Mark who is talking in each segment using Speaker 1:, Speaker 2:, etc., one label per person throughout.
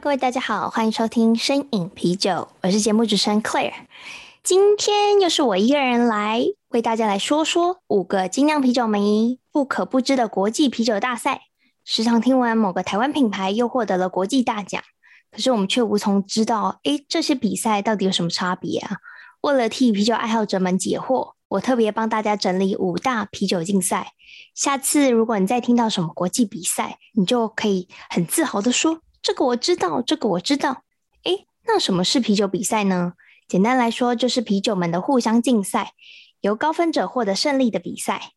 Speaker 1: 各位大家好，欢迎收听深饮啤酒，我是节目主持人 Claire。今天又是我一个人来为大家来说说五个精酿啤酒迷不可不知的国际啤酒大赛。时常听闻某个台湾品牌又获得了国际大奖，可是我们却无从知道，诶，这些比赛到底有什么差别啊？为了替啤酒爱好者们解惑，我特别帮大家整理五大啤酒竞赛。下次如果你再听到什么国际比赛，你就可以很自豪地说。这个我知道，这个我知道。诶，那什么是啤酒比赛呢？简单来说，就是啤酒们的互相竞赛，由高分者获得胜利的比赛。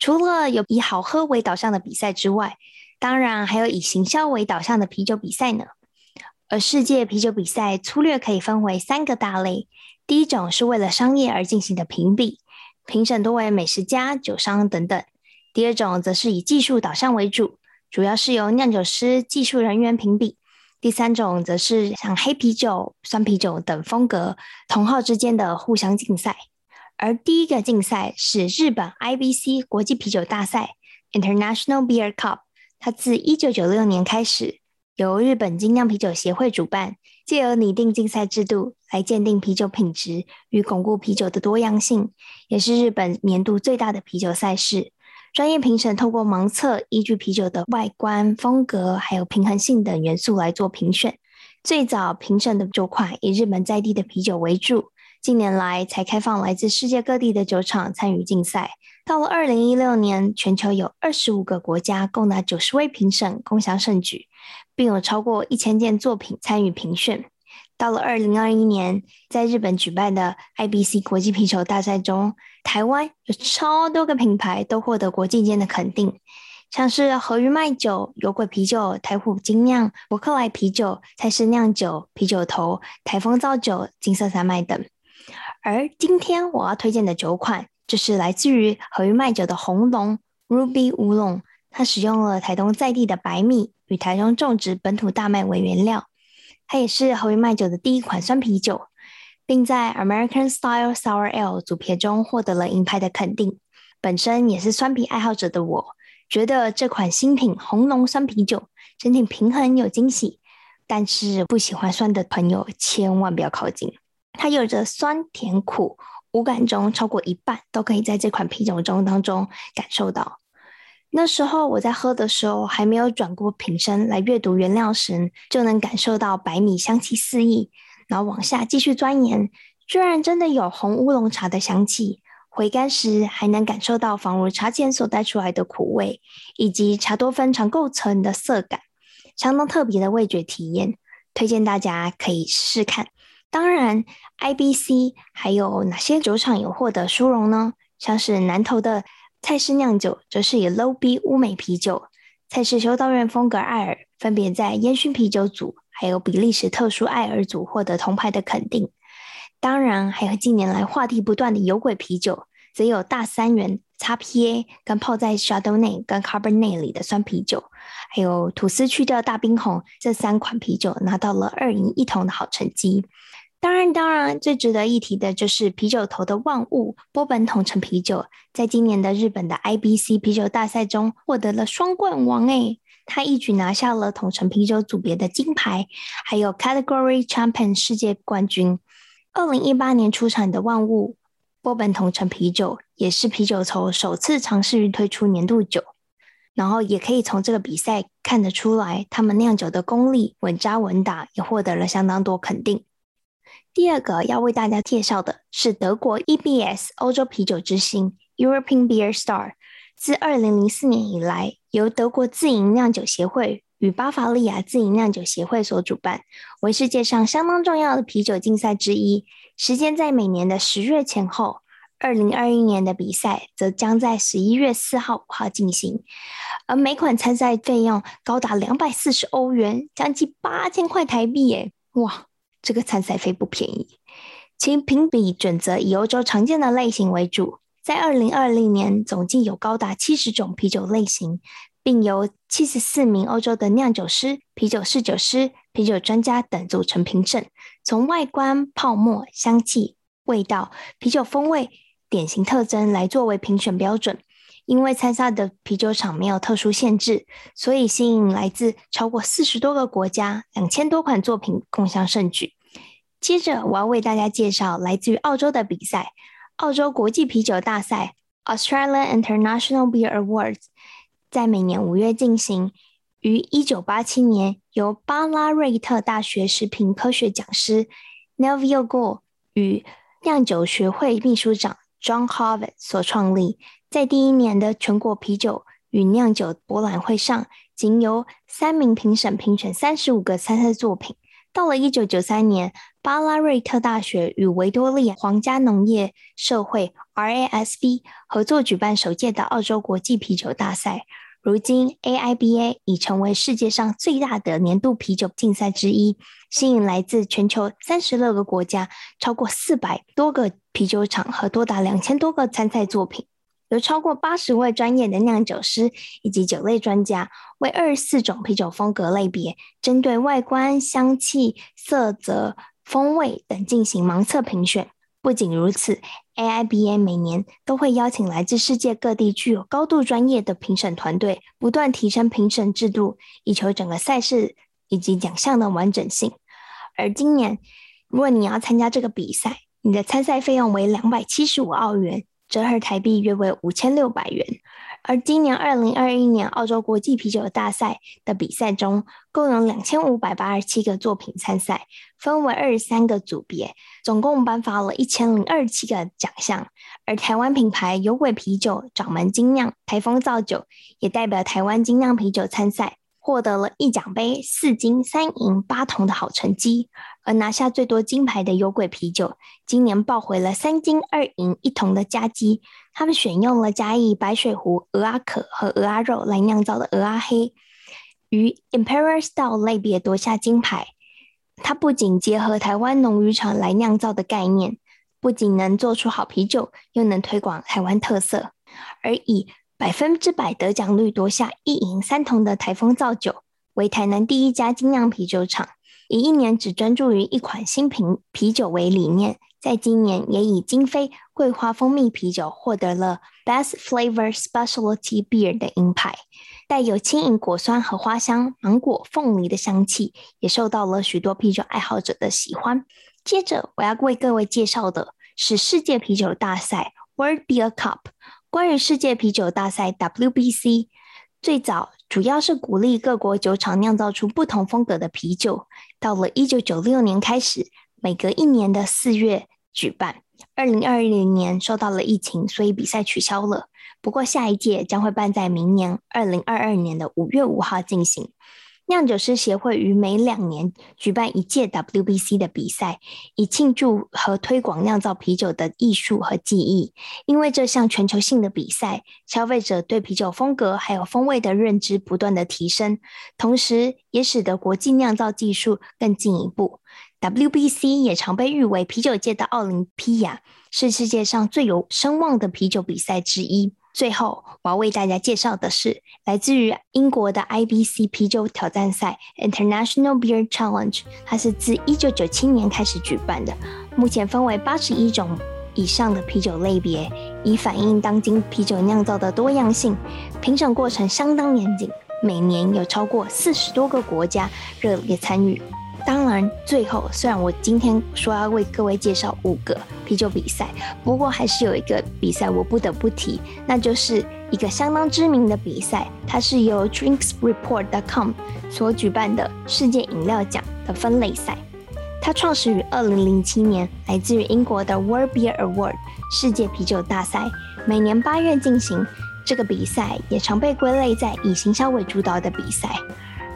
Speaker 1: 除了有以好喝为导向的比赛之外，当然还有以行销为导向的啤酒比赛呢。而世界啤酒比赛粗略可以分为三个大类：第一种是为了商业而进行的评比，评审多为美食家、酒商等等；第二种则是以技术导向为主。主要是由酿酒师、技术人员评比。第三种则是像黑啤酒、酸啤酒等风格同号之间的互相竞赛。而第一个竞赛是日本 IBC 国际啤酒大赛 （International Beer Cup），它自一九九六年开始，由日本精酿啤酒协会主办，借由拟定竞赛制度来鉴定啤酒品质与巩固啤酒的多样性，也是日本年度最大的啤酒赛事。专业评审透过盲测，依据啤酒的外观、风格，还有平衡性等元素来做评选。最早评审的酒款以日本在地的啤酒为主，近年来才开放来自世界各地的酒厂参与竞赛。到了二零一六年，全球有二十五个国家，共达九十位评审共享盛举，并有超过一千件作品参与评选。到了二零二一年，在日本举办的 IBC 国际啤酒大赛中，台湾有超多个品牌都获得国际间的肯定，像是和余麦酒、有鬼啤酒、台虎精酿、伯克莱啤酒、蔡氏酿酒、啤酒头、台风造酒、金色三麦等。而今天我要推荐的酒款，就是来自于和余麦酒的红龙 Ruby 乌龙，它使用了台东在地的白米与台中种植本土大麦为原料。它也是和余麦酒的第一款酸啤酒，并在 American Style Sour Ale 组别中获得了银牌的肯定。本身也是酸啤爱好者的我，觉得这款新品红龙酸啤酒整体平衡有惊喜，但是不喜欢酸的朋友千万不要靠近。它有着酸甜苦五感中超过一半都可以在这款啤酒中当中感受到。那时候我在喝的时候，还没有转过瓶身来阅读原料时，就能感受到白米香气四溢。然后往下继续钻研，居然真的有红乌龙茶的香气。回甘时还能感受到仿如茶碱所带出来的苦味，以及茶多酚常构成的涩感，相当特别的味觉体验。推荐大家可以试试看。当然，IBC 还有哪些酒厂有获得殊荣呢？像是南投的。蔡氏酿酒则是以 Low B 乌梅啤酒、蔡氏修道院风格艾尔分别在烟熏啤酒组，还有比利时特殊艾尔组获得铜牌的肯定。当然，还有近年来话题不断的有鬼啤酒，则有大三元 XPA 跟泡在 shadow 内跟 Cabernet 里的酸啤酒，还有吐司去掉大冰红这三款啤酒拿到了二银一铜的好成绩。当然，当然，最值得一提的就是啤酒头的万物波本桶陈啤酒，在今年的日本的 IBC 啤酒大赛中获得了双冠王诶，他一举拿下了桶陈啤酒组别的金牌，还有 Category Champion 世界冠军。二零一八年出产的万物波本桶陈啤酒，也是啤酒头首次尝试于推出年度酒，然后也可以从这个比赛看得出来，他们酿酒的功力稳扎稳打，也获得了相当多肯定。第二个要为大家介绍的是德国 EBS 欧洲啤酒之星 European Beer Star，自二零零四年以来，由德国自营酿酒协会与巴伐利亚自营酿酒协会所主办，为世界上相当重要的啤酒竞赛之一。时间在每年的十月前后，二零二一年的比赛则将在十一月四号、五号进行，而每款参赛费用高达两百四十欧元，将近八千块台币耶！哇，这个参赛费不便宜。其评比准则以欧洲常见的类型为主，在二零二零年总计有高达七十种啤酒类型，并由七十四名欧洲的酿酒师、啤酒侍酒师、啤酒专家等组成评审，从外观、泡沫、香气、味道、啤酒风味。典型特征来作为评选标准，因为参赛的啤酒厂没有特殊限制，所以吸引来自超过四十多个国家、两千多款作品共享盛举。接着，我要为大家介绍来自于澳洲的比赛——澳洲国际啤酒大赛 （Australian International Beer Awards），在每年五月进行，于一九八七年由巴拉瑞特大学食品科学讲师 Neville Gould 与酿酒学会秘书长。John Harvard 所创立，在第一年的全国啤酒与酿酒博览会上，仅由三名评审评选三十五个参赛作品。到了一九九三年，巴拉瑞特大学与维多利亚皇家农业社会 （RASB） 合作举办首届的澳洲国际啤酒大赛。如今，AIBA 已成为世界上最大的年度啤酒竞赛之一，吸引来自全球三十六个国家、超过四百多个啤酒厂和多达两千多个参赛作品，有超过八十位专业的酿酒师以及酒类专家，为二十四种啤酒风格类别，针对外观、香气、色泽、风味等进行盲测评选。不仅如此，AIBA 每年都会邀请来自世界各地具有高度专业的评审团队，不断提升评审制度，以求整个赛事以及奖项的完整性。而今年，如果你要参加这个比赛，你的参赛费用为两百七十五澳元，折合台币约为五千六百元。而今年二零二一年澳洲国际啤酒大赛的比赛中，共有两千五百八十七个作品参赛，分为二十三个组别，总共颁发了一千零二十七个奖项。而台湾品牌有鬼啤酒、掌门精酿、台风造酒也代表台湾精酿啤酒参赛。获得了一奖杯、四金、三银、八铜的好成绩，而拿下最多金牌的有鬼啤酒，今年抱回了三金二银一铜的佳绩。他们选用了嘉义白水湖鹅阿壳和鹅阿肉来酿造的鹅阿黑，于 Imperial Style 类别夺下金牌。它不仅结合台湾农渔场来酿造的概念，不仅能做出好啤酒，又能推广台湾特色，而以百分之百得奖率夺下一银三铜的台风造酒，为台南第一家精酿啤酒厂，以一年只专注于一款新品啤酒为理念，在今年也以金飞桂花蜂蜜啤酒获得了 Best Flavor Specialty Beer 的银牌，带有轻盈果酸和花香、芒果、凤梨的香气，也受到了许多啤酒爱好者的喜欢。接着我要为各位介绍的是世界啤酒大赛 World Beer Cup。关于世界啤酒大赛 （WBC），最早主要是鼓励各国酒厂酿造出不同风格的啤酒。到了一九九六年开始，每隔一年的四月举办。二零二零年受到了疫情，所以比赛取消了。不过下一届将会办在明年二零二二年的五月五号进行。酿酒师协会于每两年举办一届 WBC 的比赛，以庆祝和推广酿造啤酒的艺术和技艺。因为这项全球性的比赛，消费者对啤酒风格还有风味的认知不断的提升，同时也使得国际酿造技术更进一步。WBC 也常被誉为啤酒界的奥林匹亚，是世界上最有声望的啤酒比赛之一。最后，我要为大家介绍的是来自于英国的 IBC 啤酒挑战赛 International Beer Challenge，它是自一九九七年开始举办的，目前分为八十一种以上的啤酒类别，以反映当今啤酒酿造的多样性。评审过程相当严谨，每年有超过四十多个国家热烈参与。当然，最后虽然我今天说要为各位介绍五个啤酒比赛，不过还是有一个比赛我不得不提，那就是一个相当知名的比赛，它是由 DrinksReport.com 所举办的世界饮料奖的分类赛。它创始于二零零七年，来自于英国的 World Beer Award 世界啤酒大赛，每年八月进行。这个比赛也常被归类在以行销为主导的比赛，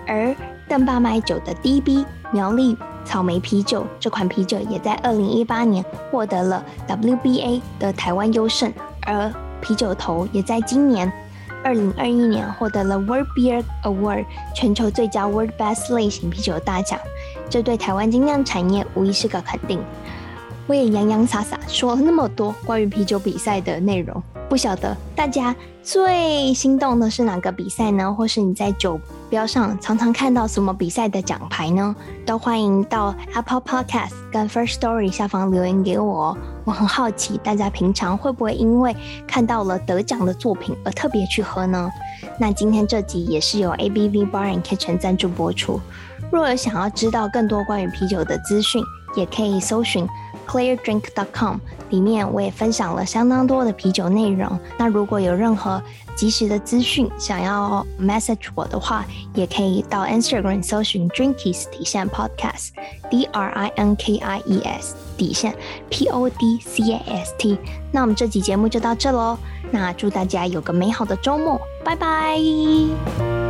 Speaker 1: 而邓爸卖酒的 DB 苗栗草莓啤酒这款啤酒也在二零一八年获得了 WBA 的台湾优胜，而啤酒头也在今年二零二一年获得了 World Beer Award 全球最佳 World Best 类型啤酒大奖，这对台湾精酿产业无疑是个肯定。我也洋洋洒洒说了那么多关于啤酒比赛的内容，不晓得大家最心动的是哪个比赛呢？或是你在酒标上常常看到什么比赛的奖牌呢？都欢迎到 Apple Podcast 跟 First Story 下方留言给我。我很好奇，大家平常会不会因为看到了得奖的作品而特别去喝呢？那今天这集也是由 ABV Bar and Kitchen 赞助播出。若有想要知道更多关于啤酒的资讯，也可以搜寻。ClearDrink.com 里面我也分享了相当多的啤酒内容。那如果有任何及时的资讯想要 message 我的话，也可以到 Instagram 搜寻 Drinkies 底线 Podcast，D R I N K I E S 底线 P O D C A S T。那我们这集节目就到这喽。那祝大家有个美好的周末，拜拜。